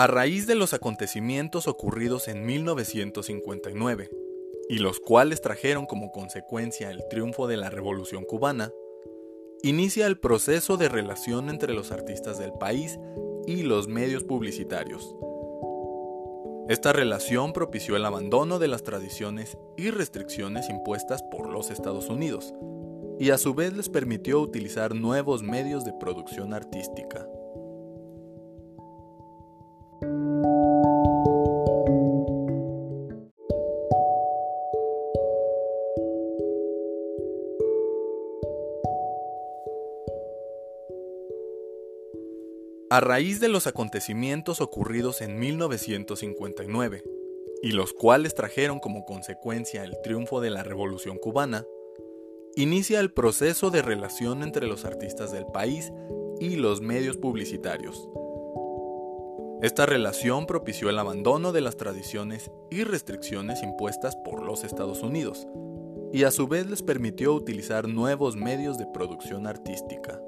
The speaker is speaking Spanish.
A raíz de los acontecimientos ocurridos en 1959, y los cuales trajeron como consecuencia el triunfo de la Revolución cubana, inicia el proceso de relación entre los artistas del país y los medios publicitarios. Esta relación propició el abandono de las tradiciones y restricciones impuestas por los Estados Unidos, y a su vez les permitió utilizar nuevos medios de producción artística. A raíz de los acontecimientos ocurridos en 1959, y los cuales trajeron como consecuencia el triunfo de la Revolución cubana, inicia el proceso de relación entre los artistas del país y los medios publicitarios. Esta relación propició el abandono de las tradiciones y restricciones impuestas por los Estados Unidos, y a su vez les permitió utilizar nuevos medios de producción artística.